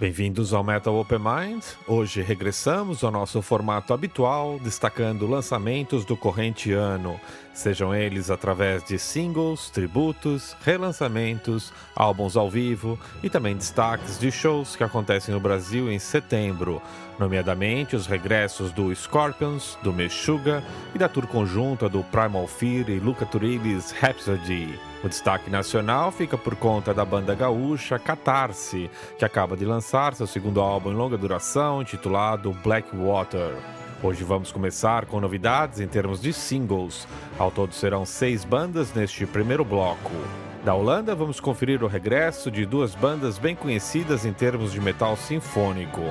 Bem-vindos ao Metal Open Mind. Hoje regressamos ao nosso formato habitual, destacando lançamentos do corrente ano, sejam eles através de singles, tributos, relançamentos, álbuns ao vivo e também destaques de shows que acontecem no Brasil em setembro, nomeadamente os regressos do Scorpions, do Meshuga e da tour conjunta do Primal Fear e Luca Turilli's Rhapsody. O destaque nacional fica por conta da banda gaúcha Catarse, que acaba de lançar seu segundo álbum em longa duração, intitulado Blackwater. Hoje vamos começar com novidades em termos de singles. Ao todo serão seis bandas neste primeiro bloco. Da Holanda, vamos conferir o regresso de duas bandas bem conhecidas em termos de metal sinfônico.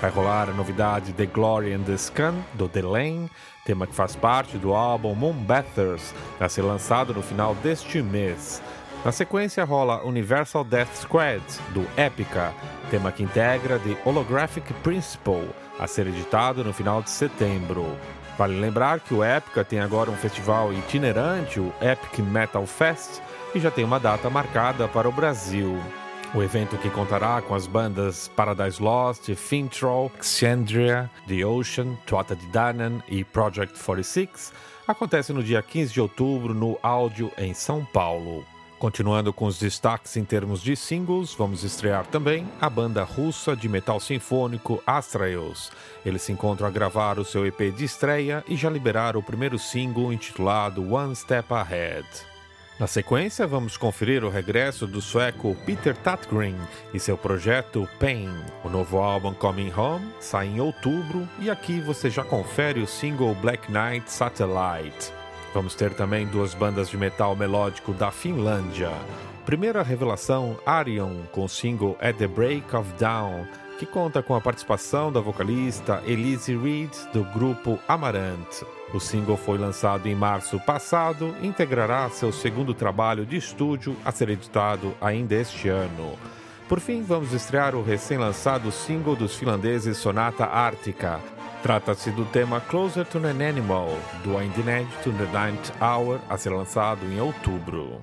Vai rolar a novidade The Glory and the Scan, do The Lane, tema que faz parte do álbum Moonbathers, a ser lançado no final deste mês. Na sequência rola Universal Death Squad, do Epica, tema que integra The Holographic Principle, a ser editado no final de setembro. Vale lembrar que o Epica tem agora um festival itinerante, o Epic Metal Fest, e já tem uma data marcada para o Brasil. O evento que contará com as bandas Paradise Lost, Fintroll, Xandria, The Ocean, Tuata de Danann e Project 46 acontece no dia 15 de outubro no Áudio em São Paulo. Continuando com os destaques em termos de singles, vamos estrear também a banda russa de metal sinfônico Astraeus. Eles se encontram a gravar o seu EP de estreia e já liberaram o primeiro single intitulado One Step Ahead. Na sequência, vamos conferir o regresso do sueco Peter Tatgren e seu projeto Pain. O novo álbum Coming Home sai em outubro e aqui você já confere o single Black Knight Satellite. Vamos ter também duas bandas de metal melódico da Finlândia. Primeira revelação, Arion, com o single At the Break of Dawn, que conta com a participação da vocalista Elise Reed do grupo Amaranth. O single foi lançado em março passado e integrará seu segundo trabalho de estúdio a ser editado ainda este ano. Por fim, vamos estrear o recém-lançado single dos finlandeses Sonata Ártica. Trata-se do tema Closer to an Animal, do In the Edge to the Ninth Hour, a ser lançado em outubro.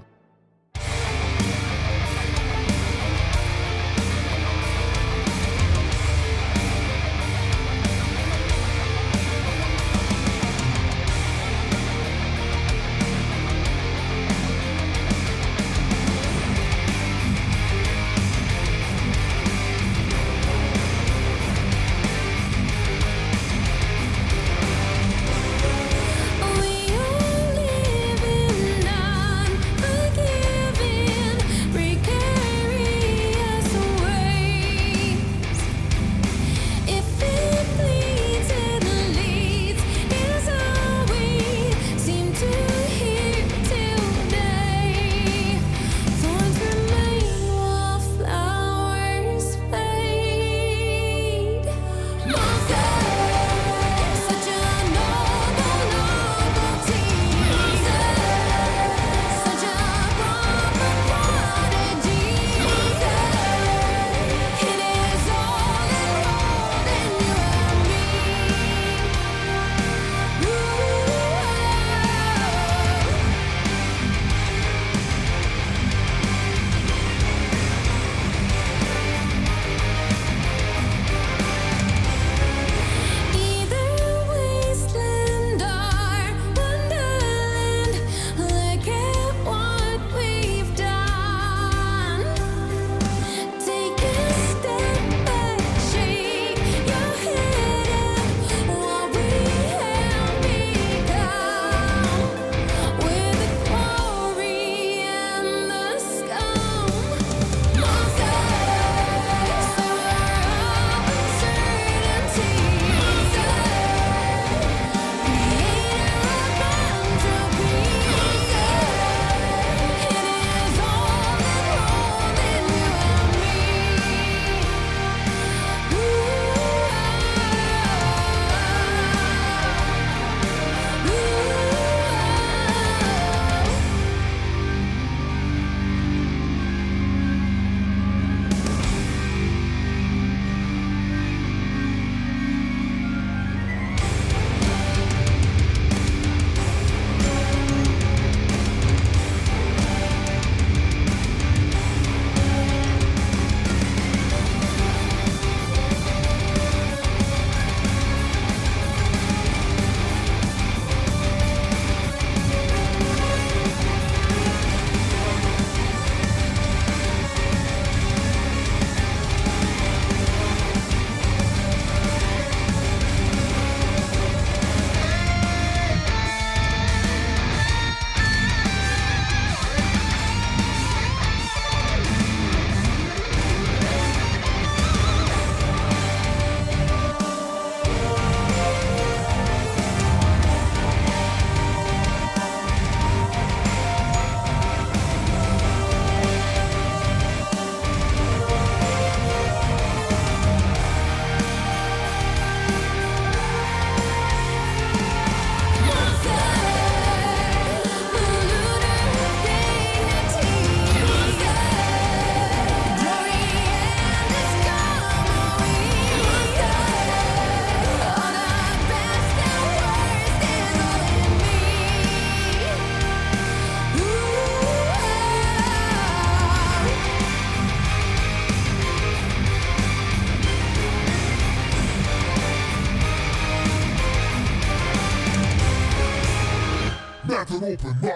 Open mind.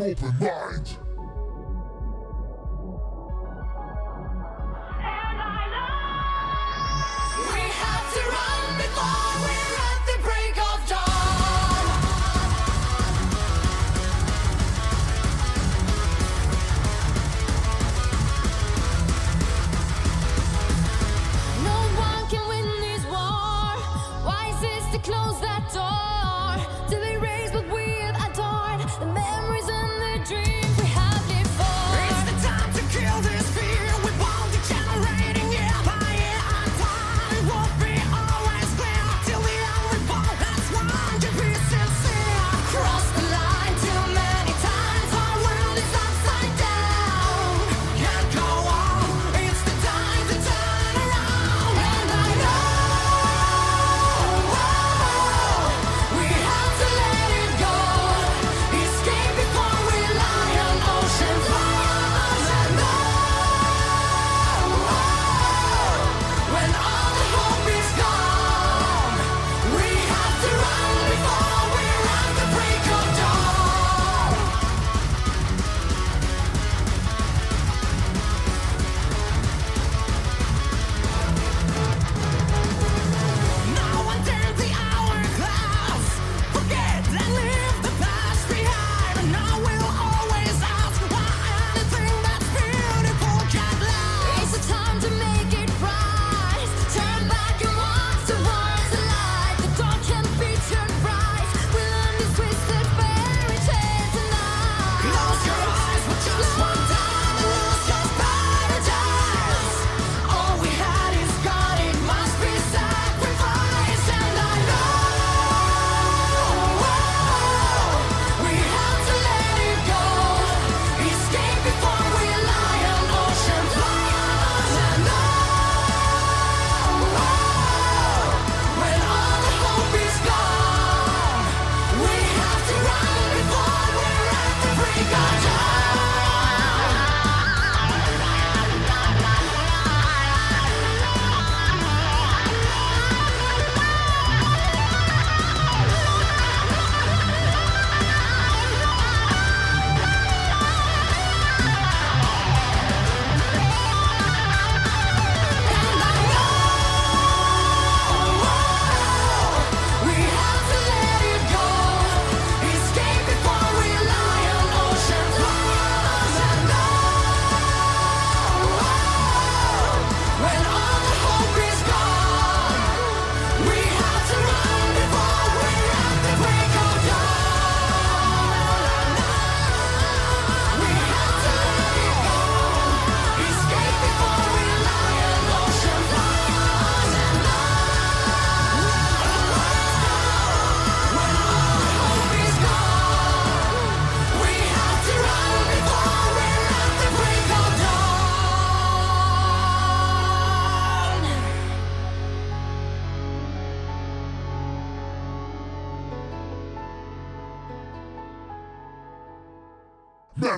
Open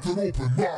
open mind.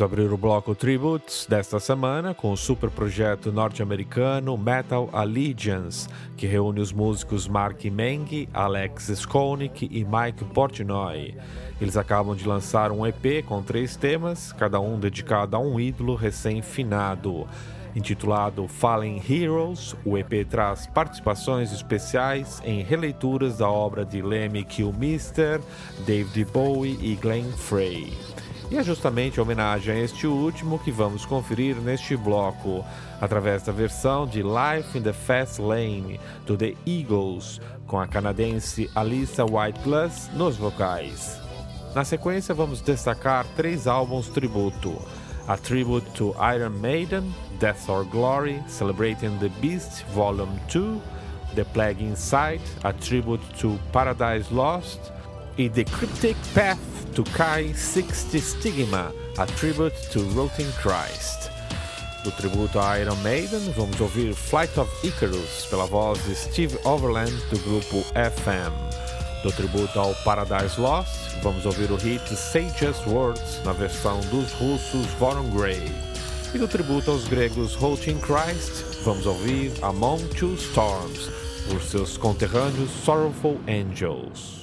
Vamos abrir o bloco Tributes desta semana com o super projeto norte-americano Metal Allegiance, que reúne os músicos Mark Meng, Alex Skolnick e Mike Portnoy. Eles acabam de lançar um EP com três temas, cada um dedicado a um ídolo recém-finado. Intitulado Fallen Heroes, o EP traz participações especiais em releituras da obra de Lemmy Kilmister, David Bowie e Glenn Frey. E é justamente em homenagem a este último que vamos conferir neste bloco, através da versão de Life in the Fast Lane do The Eagles, com a canadense Alyssa White Glass nos vocais. Na sequência, vamos destacar três álbuns tributo: A Tribute to Iron Maiden, Death or Glory, Celebrating the Beast, Volume 2, The Plague Inside, A Tribute to Paradise Lost e The Cryptic Path to Kai 60 Stigma, A Tribute to Rotting Christ. Do tributo a Iron Maiden, vamos ouvir Flight of Icarus pela voz de Steve Overland do grupo FM. Do tributo ao Paradise Lost, vamos ouvir o hit Just Words na versão dos russos Voron Grey. E do tributo aos gregos Rotting Christ, vamos ouvir Among Two Storms, por seus conterrâneos Sorrowful Angels.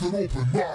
Met an open mind.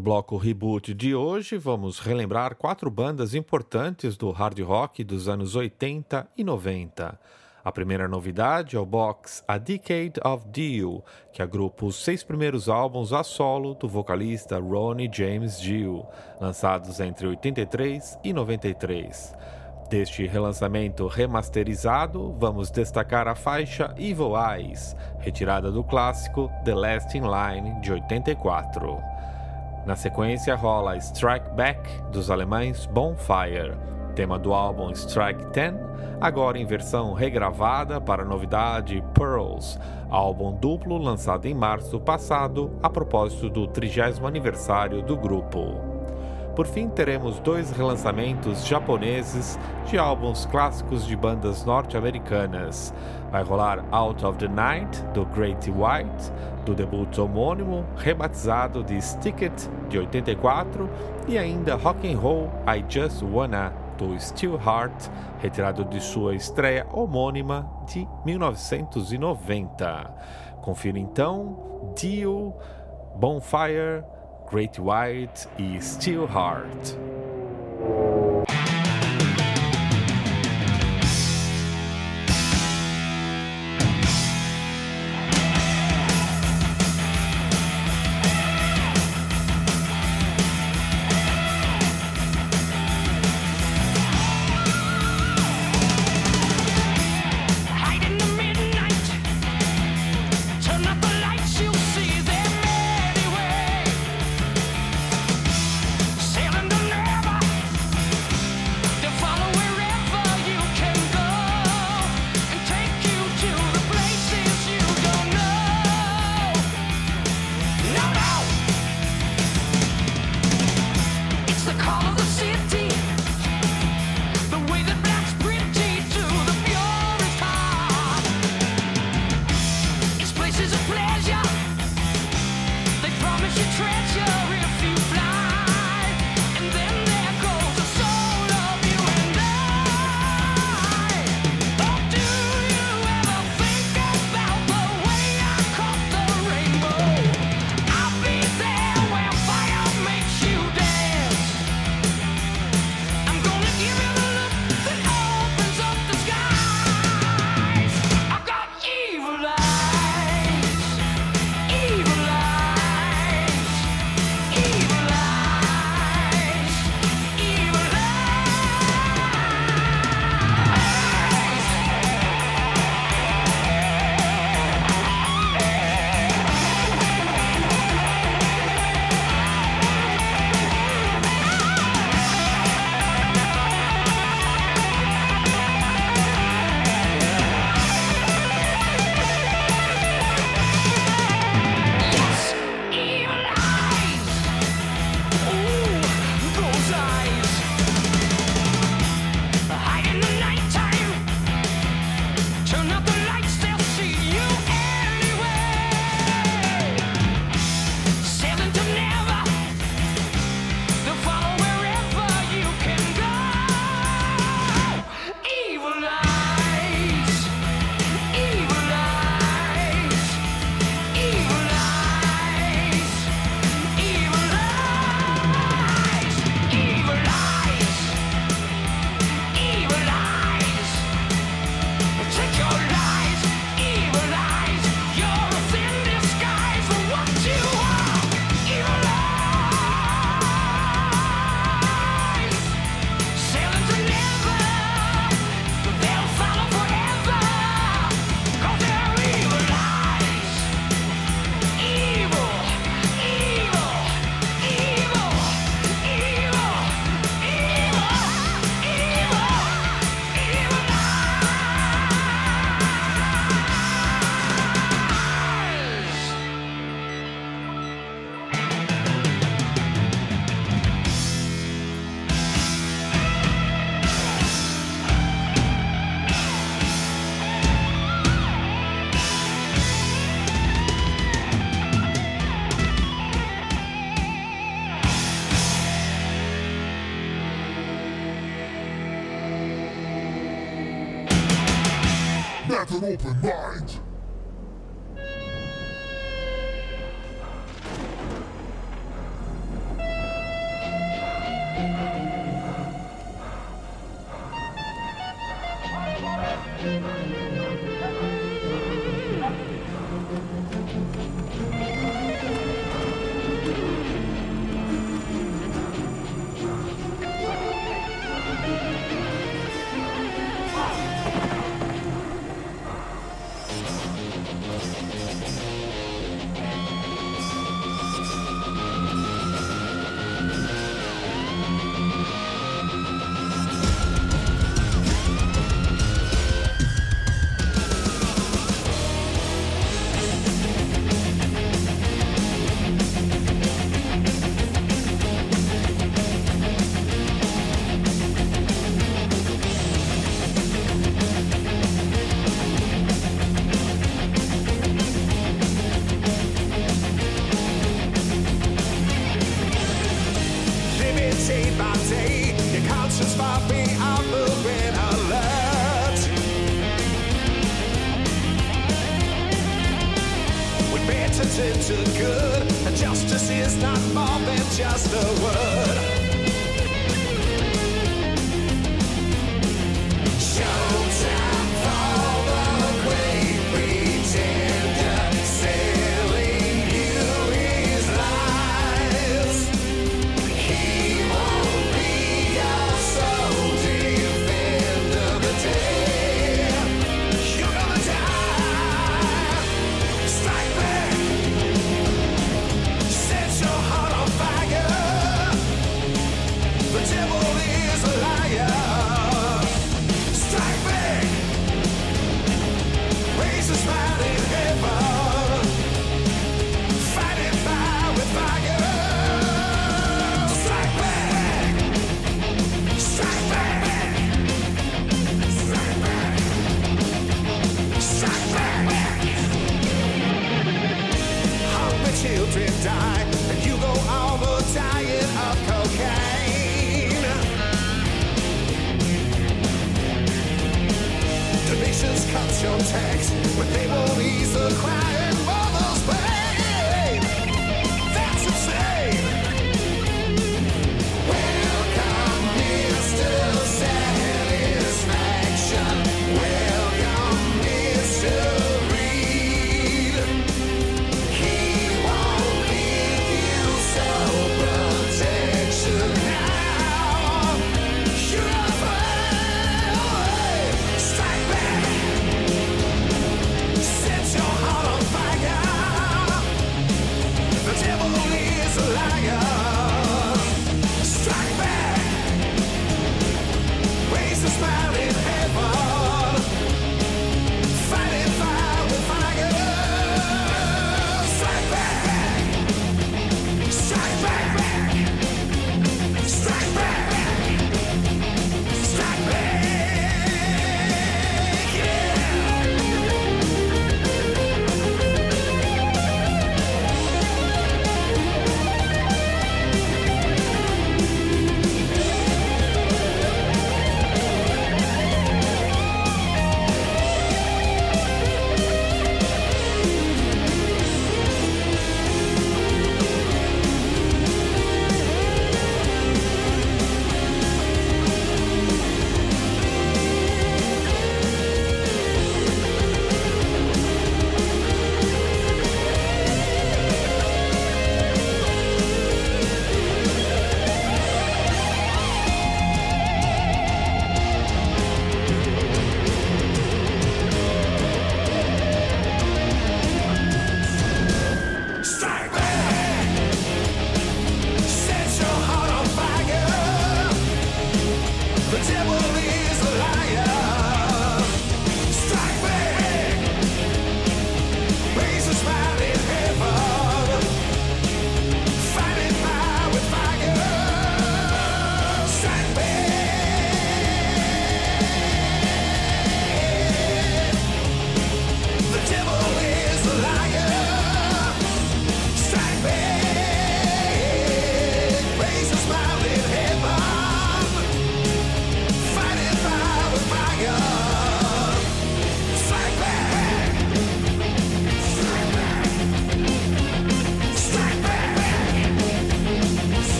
No bloco Reboot de hoje, vamos relembrar quatro bandas importantes do hard rock dos anos 80 e 90. A primeira novidade é o box A Decade of Dio, que agrupa os seis primeiros álbuns a solo do vocalista Ronnie James Dio, lançados entre 83 e 93. Deste relançamento remasterizado, vamos destacar a faixa Evil Eyes, retirada do clássico The Last in Line de 84. Na sequência rola Strike Back dos alemães Bonfire, tema do álbum Strike 10, agora em versão regravada para a novidade Pearls, álbum duplo lançado em março passado a propósito do 30 aniversário do grupo. Por fim, teremos dois relançamentos japoneses de álbuns clássicos de bandas norte-americanas. Vai rolar Out of the Night, do Great White, do debut homônimo, rebatizado de Stick It, de 84, e ainda Rock and Roll I Just Wanna, do Steelheart, retirado de sua estreia homônima de 1990. Confira então Dio, Bonfire, Great White y hard.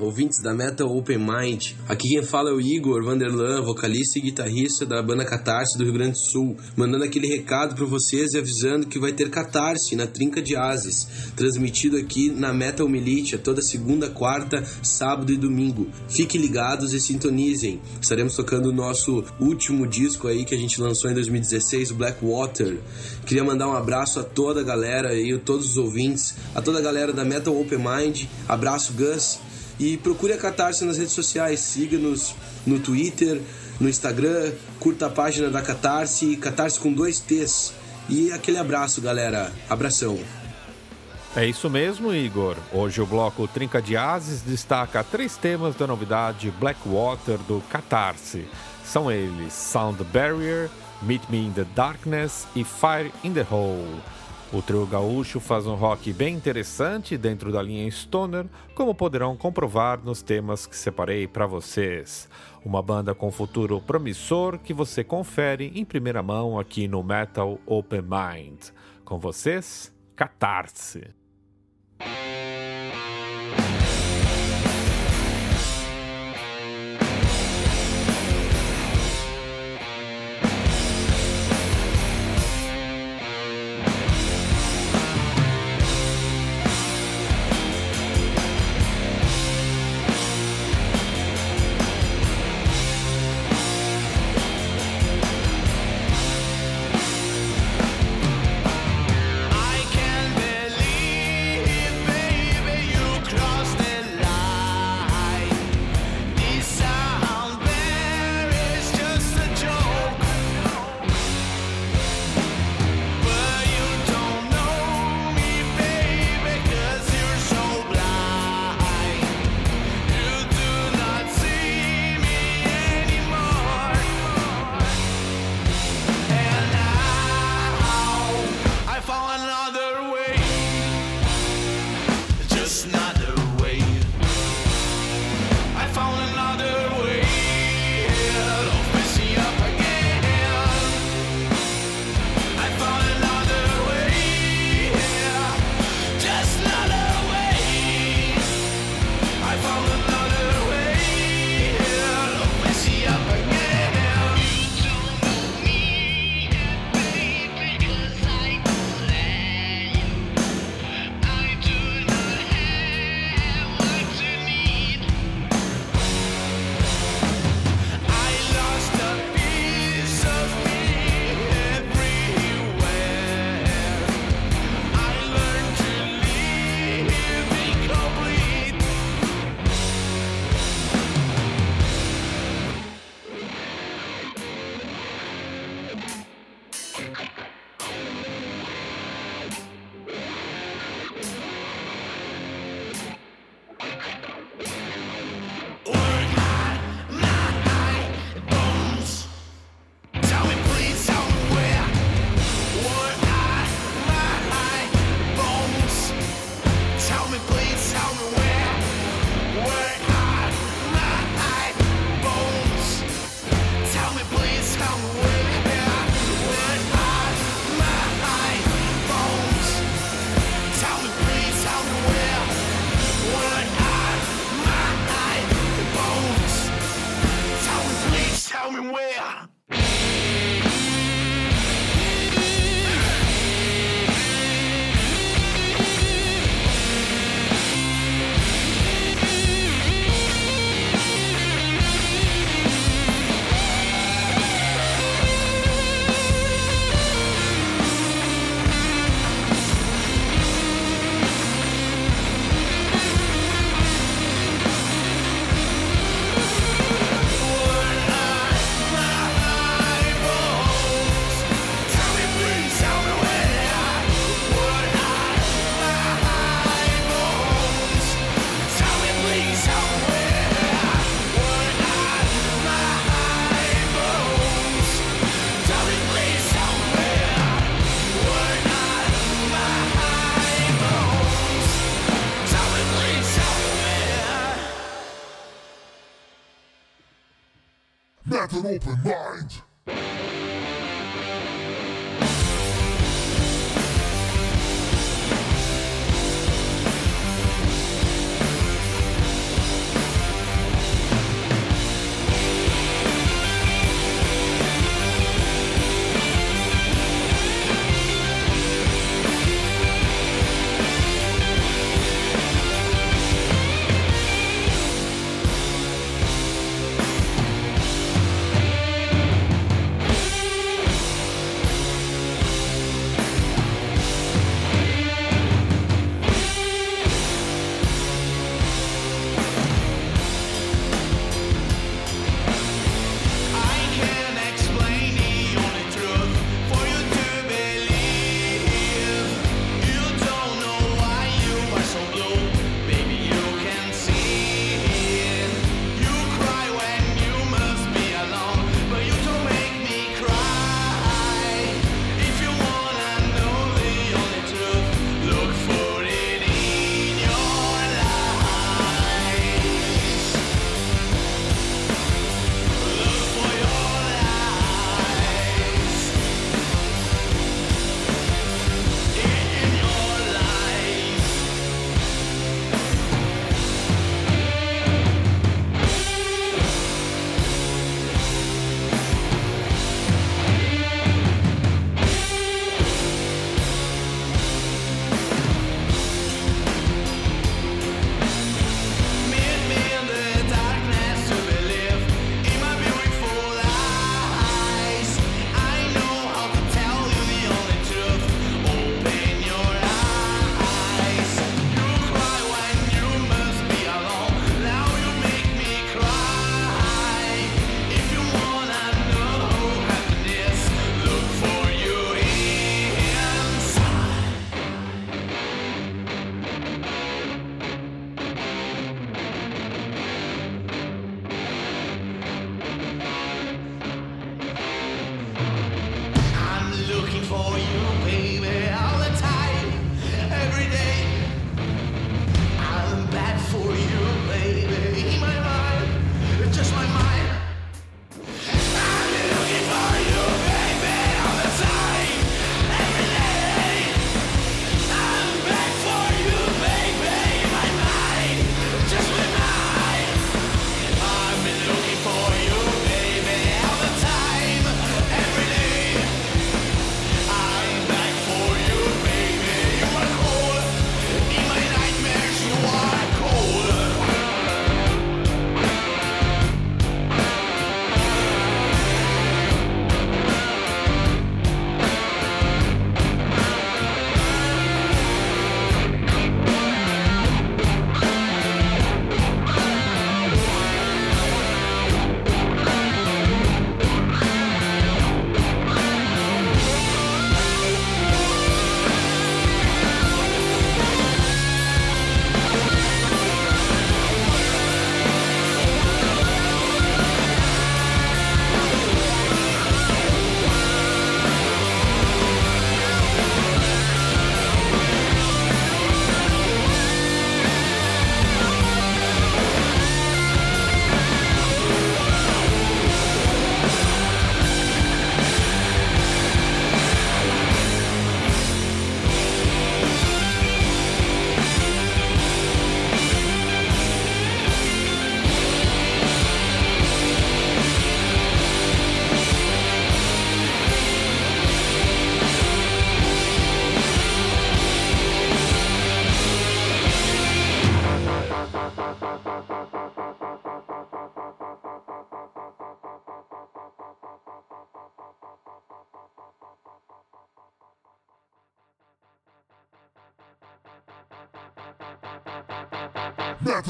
Ouvintes da Metal Open Mind. Aqui quem fala é o Igor Vanderlan, vocalista e guitarrista da banda Catarse do Rio Grande do Sul, mandando aquele recado para vocês e avisando que vai ter Catarse na Trinca de Ases, transmitido aqui na Metal Militia toda segunda, quarta, sábado e domingo. Fiquem ligados e sintonizem. Estaremos tocando o nosso último disco aí que a gente lançou em 2016, o Blackwater. Queria mandar um abraço a toda a galera e a todos os ouvintes, a toda a galera da Metal Open Mind. Abraço, Gus. E procure a Catarse nas redes sociais. Siga-nos no Twitter, no Instagram. Curta a página da Catarse, Catarse com dois T's. E aquele abraço, galera. Abração. É isso mesmo, Igor. Hoje o bloco Trinca de Ases destaca três temas da novidade Blackwater do Catarse. São eles Sound Barrier, Meet Me in the Darkness e Fire in the Hole. O trio gaúcho faz um rock bem interessante dentro da linha Stoner, como poderão comprovar nos temas que separei para vocês. Uma banda com futuro promissor que você confere em primeira mão aqui no Metal Open Mind. Com vocês, Catarse. Open Mind.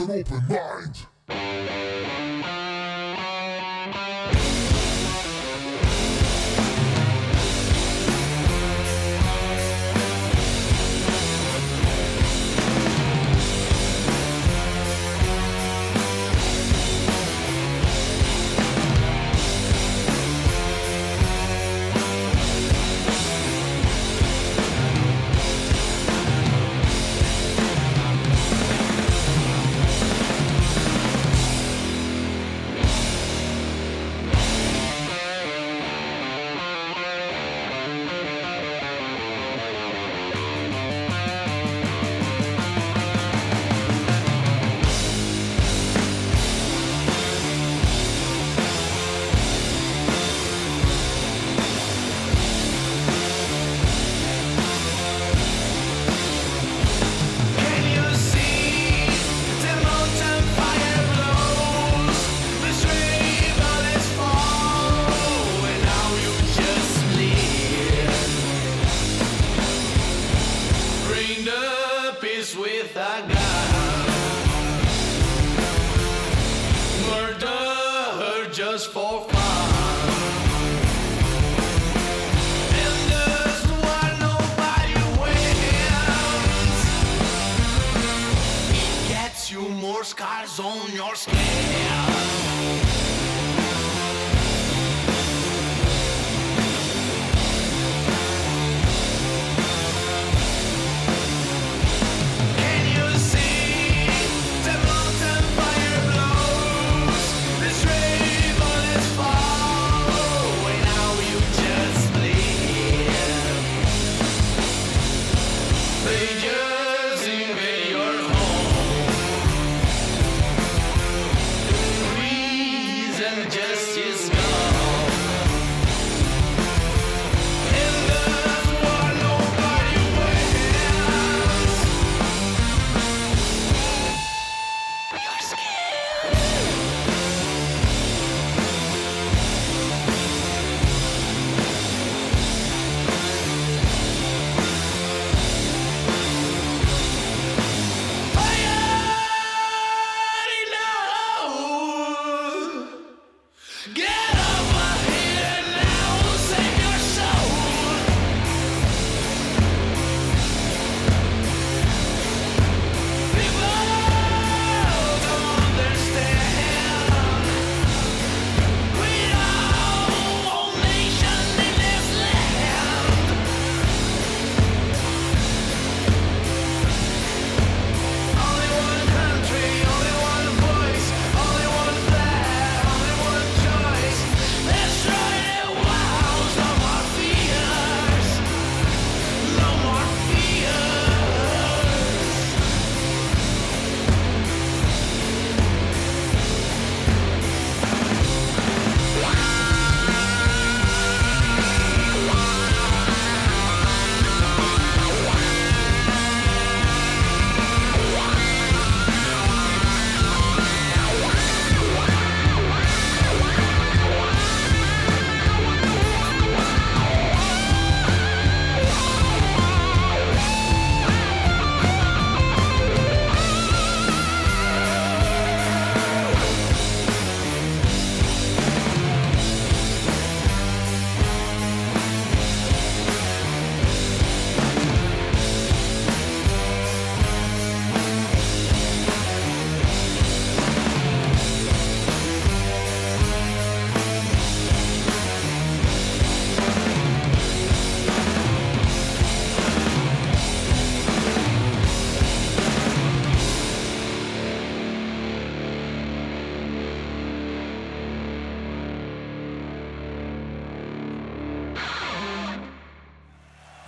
An open mind.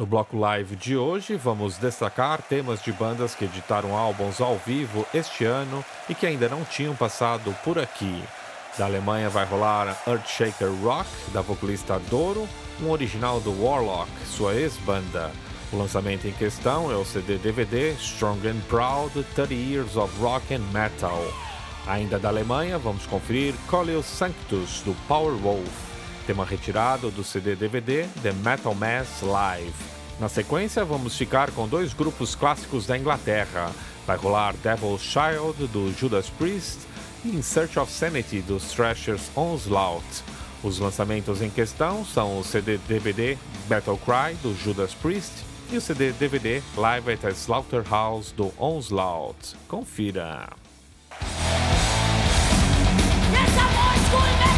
No bloco live de hoje, vamos destacar temas de bandas que editaram álbuns ao vivo este ano e que ainda não tinham passado por aqui. Da Alemanha vai rolar Earthshaker Rock, da vocalista Doro, um original do Warlock, sua ex-banda. O lançamento em questão é o CD-DVD Strong and Proud 30 Years of Rock and Metal. Ainda da Alemanha, vamos conferir Coleus Sanctus, do Powerwolf tema retirado do CD-DVD The Metal Mass Live. Na sequência, vamos ficar com dois grupos clássicos da Inglaterra. Vai rolar Devil's Child, do Judas Priest, e In Search of Sanity, dos Thrasher's Onslaught. Os lançamentos em questão são o CD-DVD Battle Cry, do Judas Priest, e o CD-DVD Live at a Slaughterhouse, do Onslaught. Confira! Yes,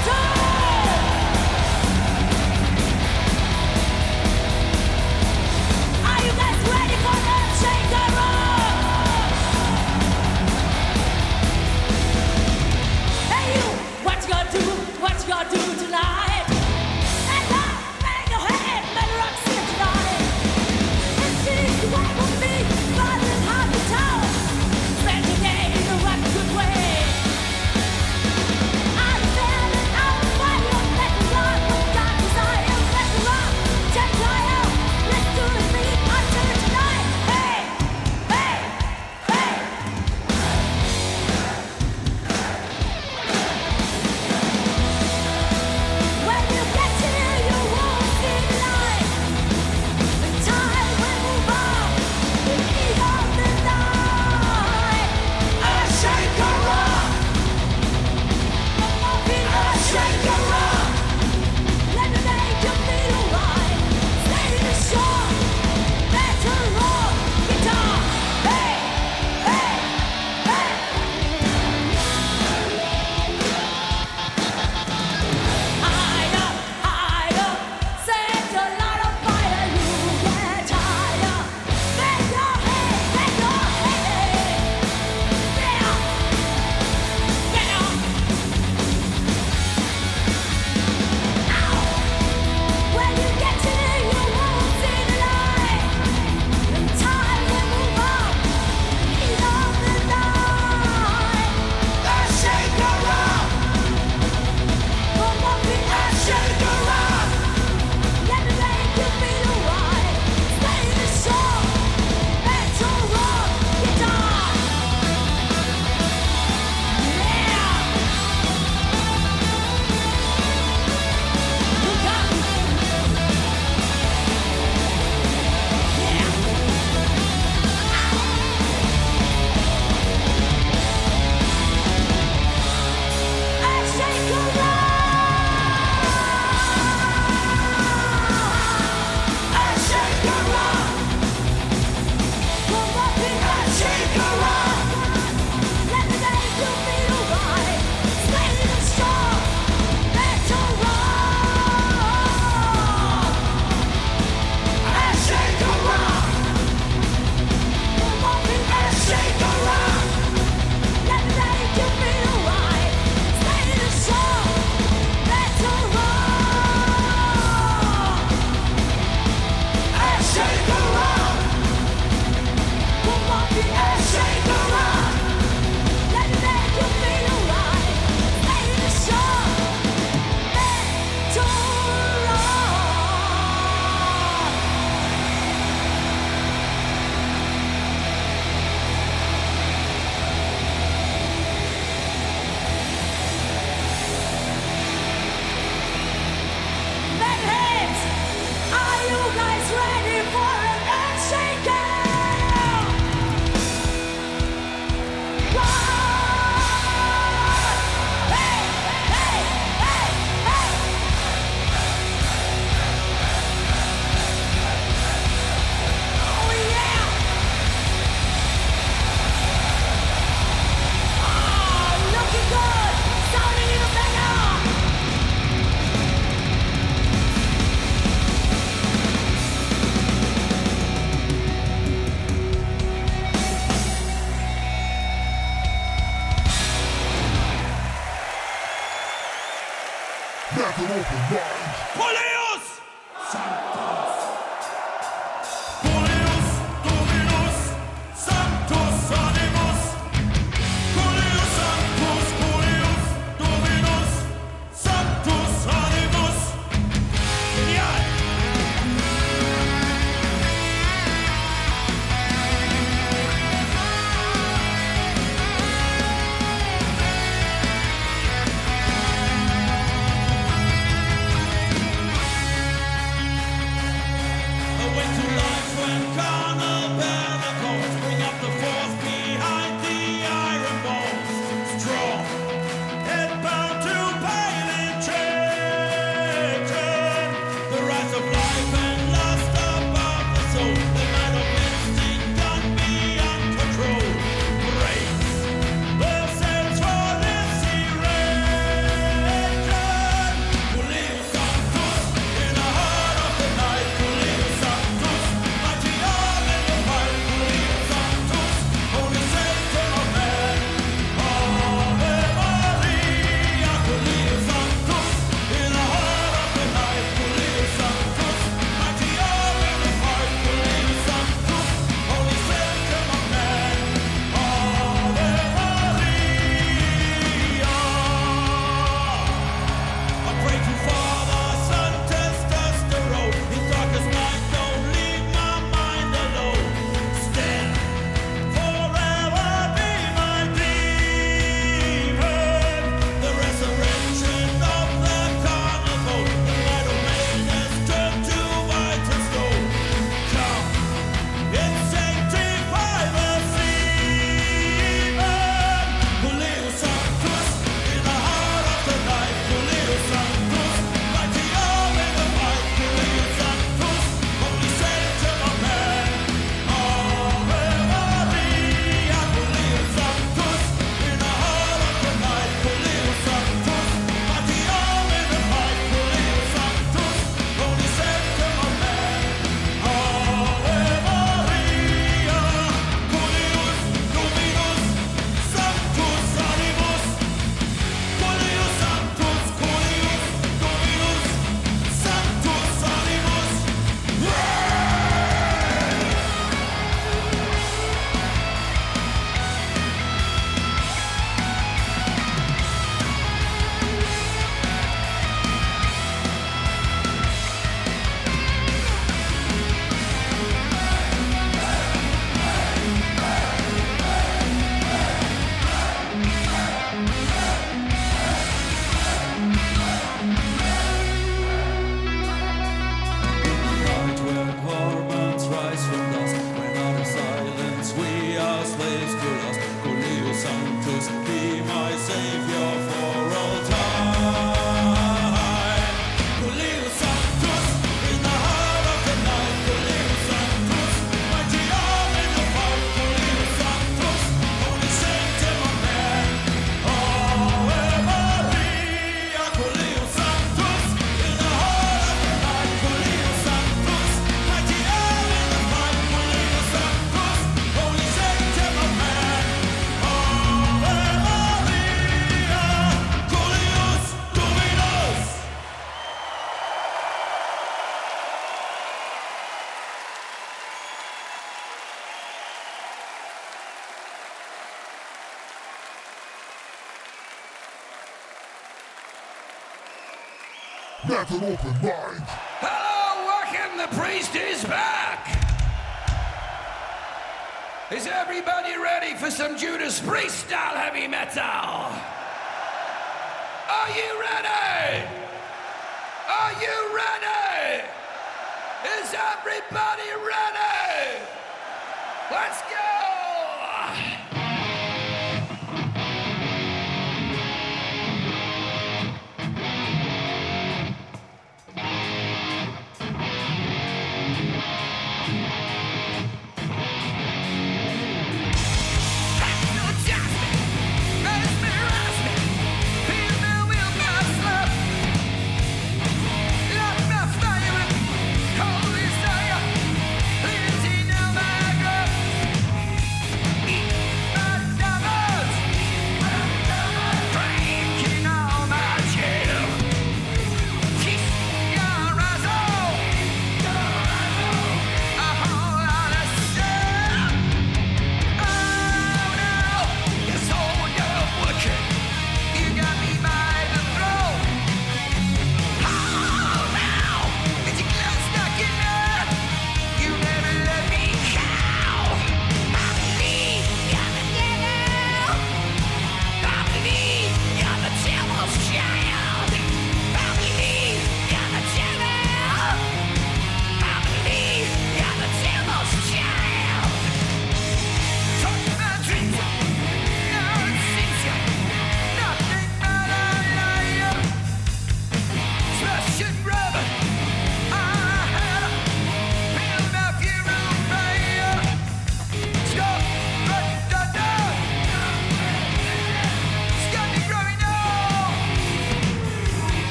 An open mind. Hello, welcome. The priest is back. Is everybody ready for some Judas Priest style heavy metal?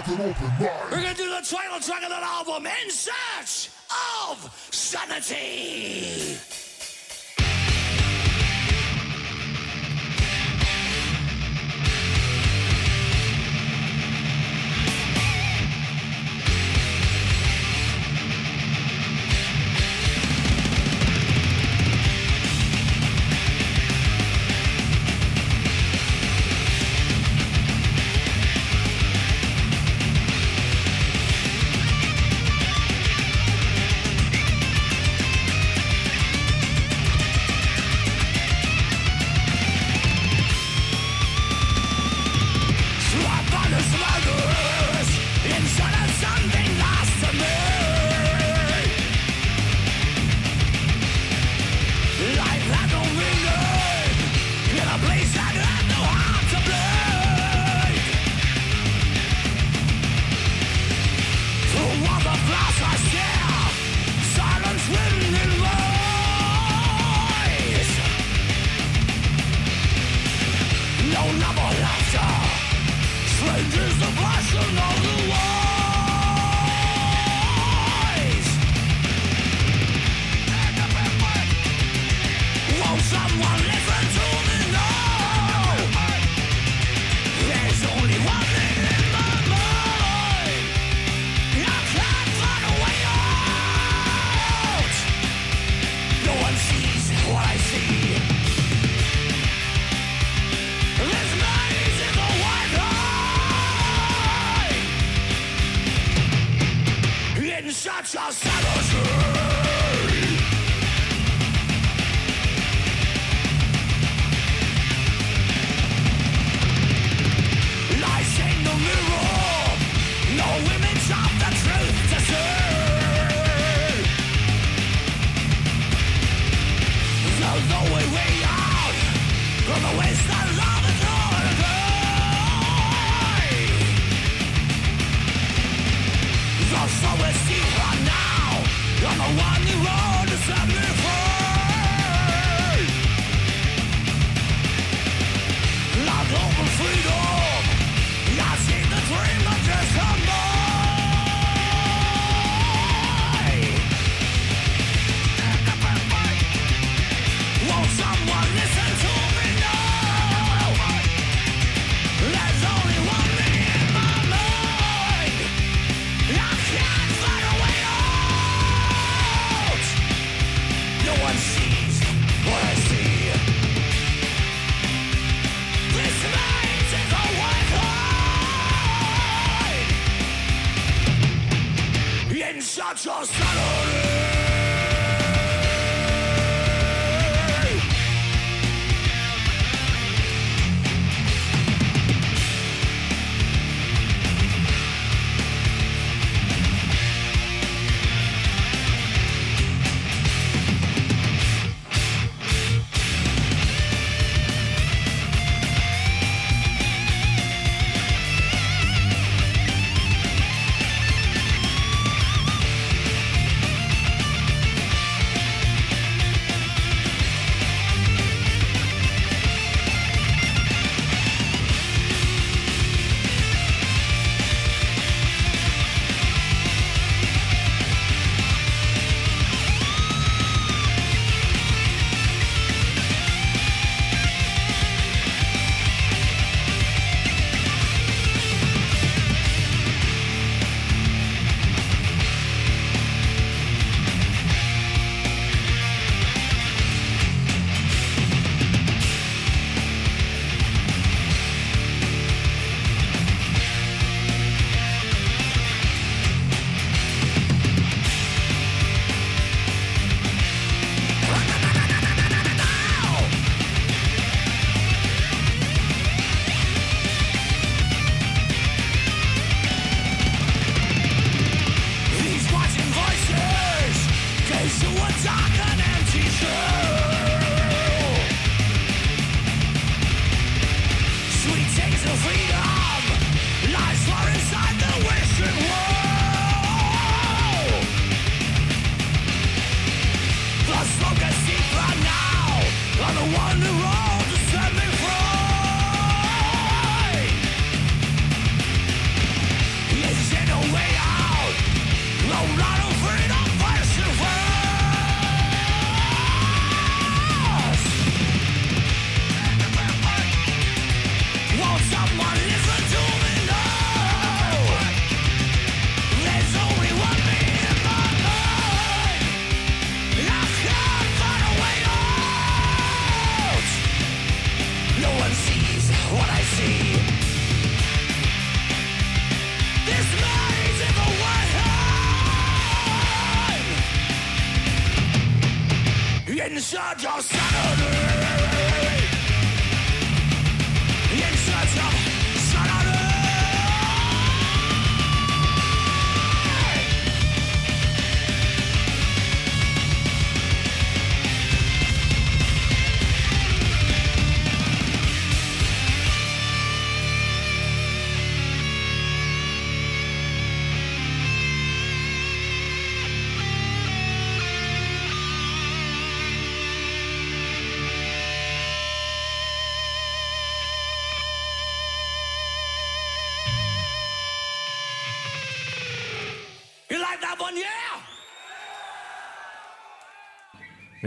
have an open mind. We're gonna do the title track of that album, In Search of Sanity.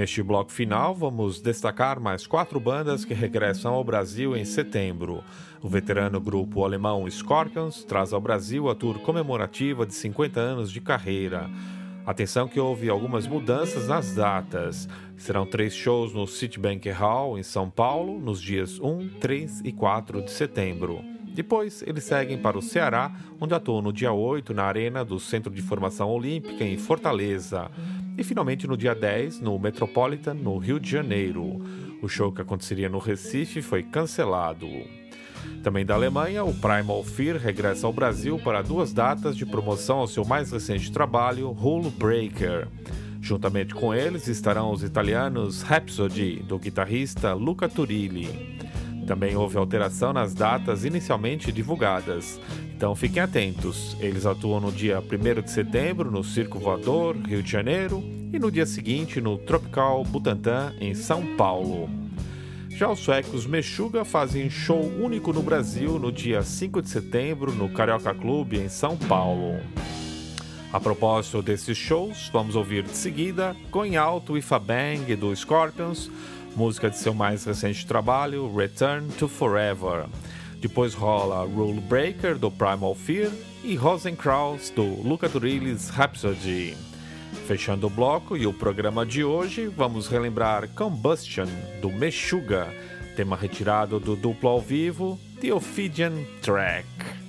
Neste bloco final, vamos destacar mais quatro bandas que regressam ao Brasil em setembro. O veterano grupo alemão Scorpions traz ao Brasil a tour comemorativa de 50 anos de carreira. Atenção que houve algumas mudanças nas datas. Serão três shows no Citibank Hall, em São Paulo, nos dias 1, 3 e 4 de setembro. Depois, eles seguem para o Ceará, onde atuam no dia 8 na Arena do Centro de Formação Olímpica, em Fortaleza. E finalmente no dia 10, no Metropolitan, no Rio de Janeiro. O show que aconteceria no Recife foi cancelado. Também da Alemanha, o Primal Fear regressa ao Brasil para duas datas de promoção ao seu mais recente trabalho, Rule Breaker. Juntamente com eles estarão os italianos Rhapsody, do guitarrista Luca Turilli. Também houve alteração nas datas inicialmente divulgadas, então fiquem atentos. Eles atuam no dia 1 de setembro no Circo Voador, Rio de Janeiro, e no dia seguinte no Tropical Butantã, em São Paulo. Já os suecos Meshuga fazem show único no Brasil no dia 5 de setembro no Carioca Clube, em São Paulo. A propósito desses shows, vamos ouvir de seguida Going Out with a Bang do Scorpions, música de seu mais recente trabalho, Return to Forever. Depois rola Rule Breaker do Primal Fear e Rosenkraus do Luca Turilli's Rhapsody. Fechando o bloco e o programa de hoje, vamos relembrar Combustion do Meshuga, tema retirado do duplo ao vivo The Ophidian Track.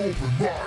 Let an open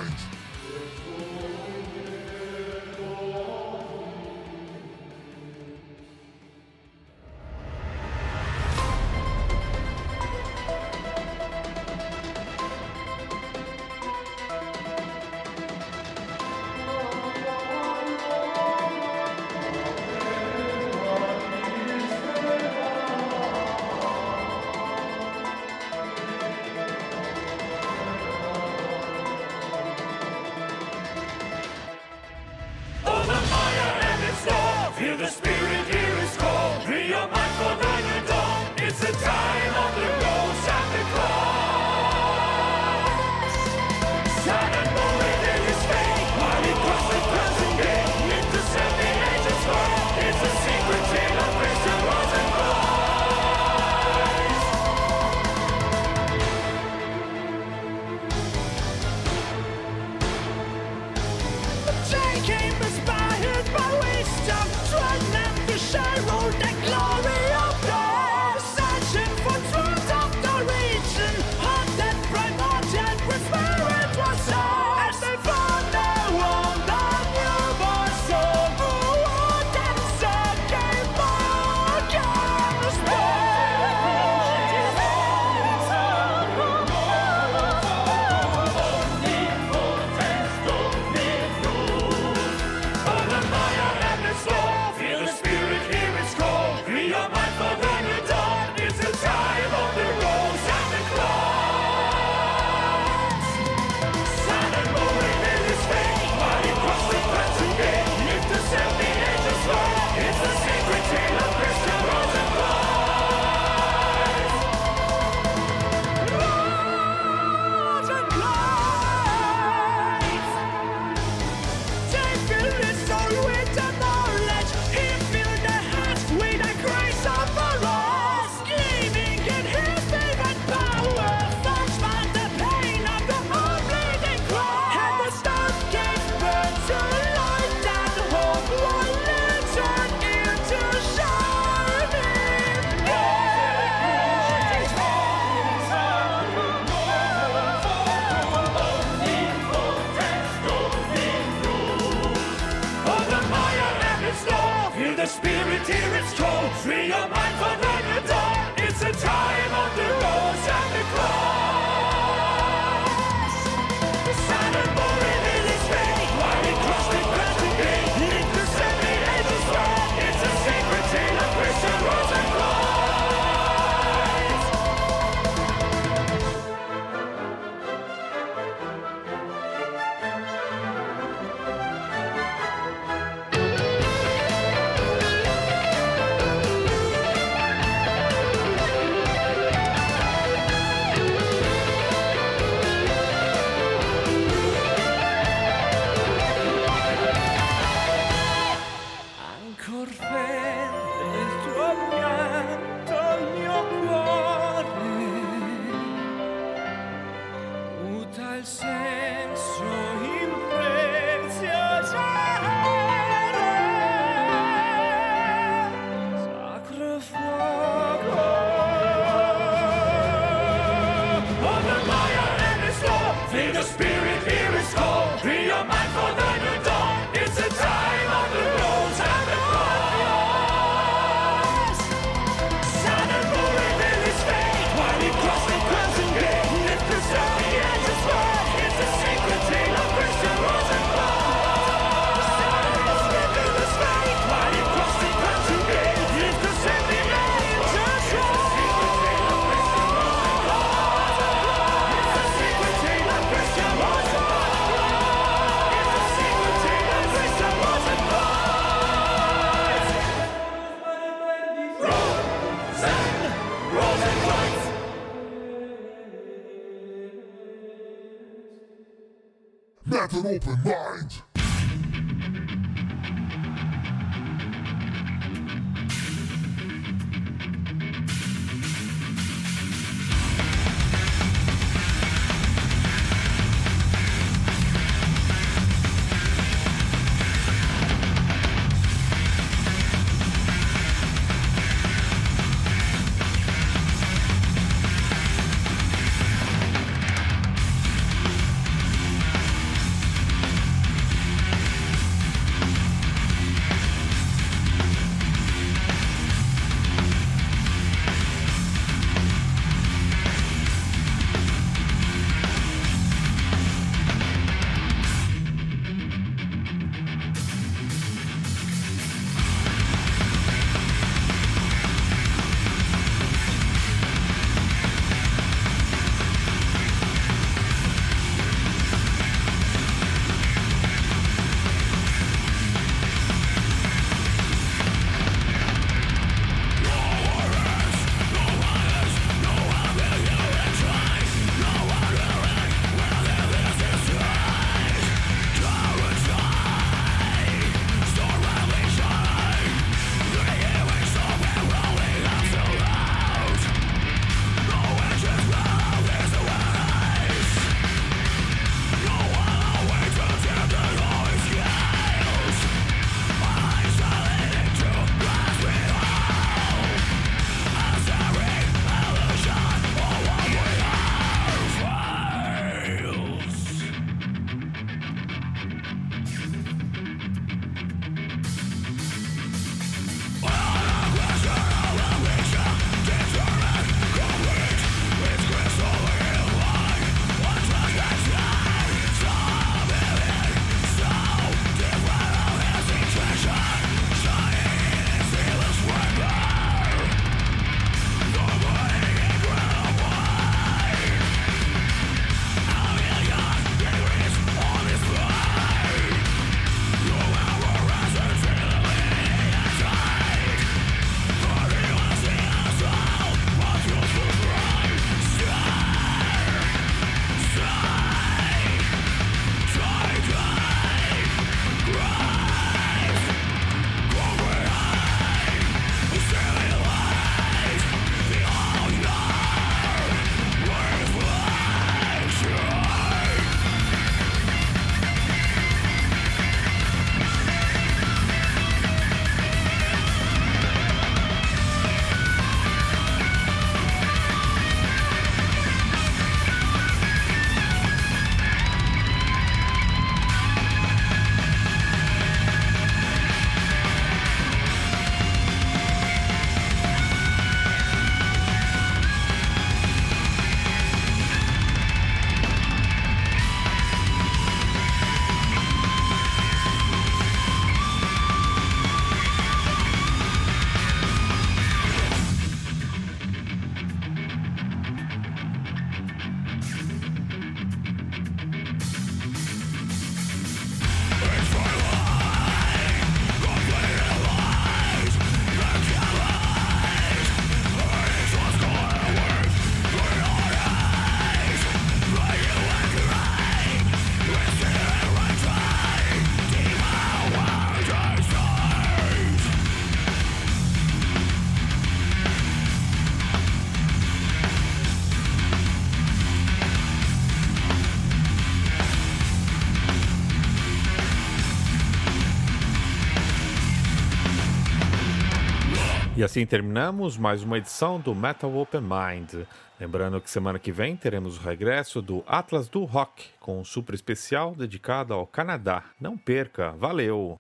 E assim terminamos mais uma edição do Metal Open Mind. Lembrando que semana que vem teremos o regresso do Atlas do Rock, com um super especial dedicado ao Canadá. Não perca, valeu!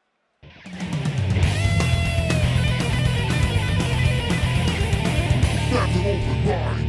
Metal Open Mind.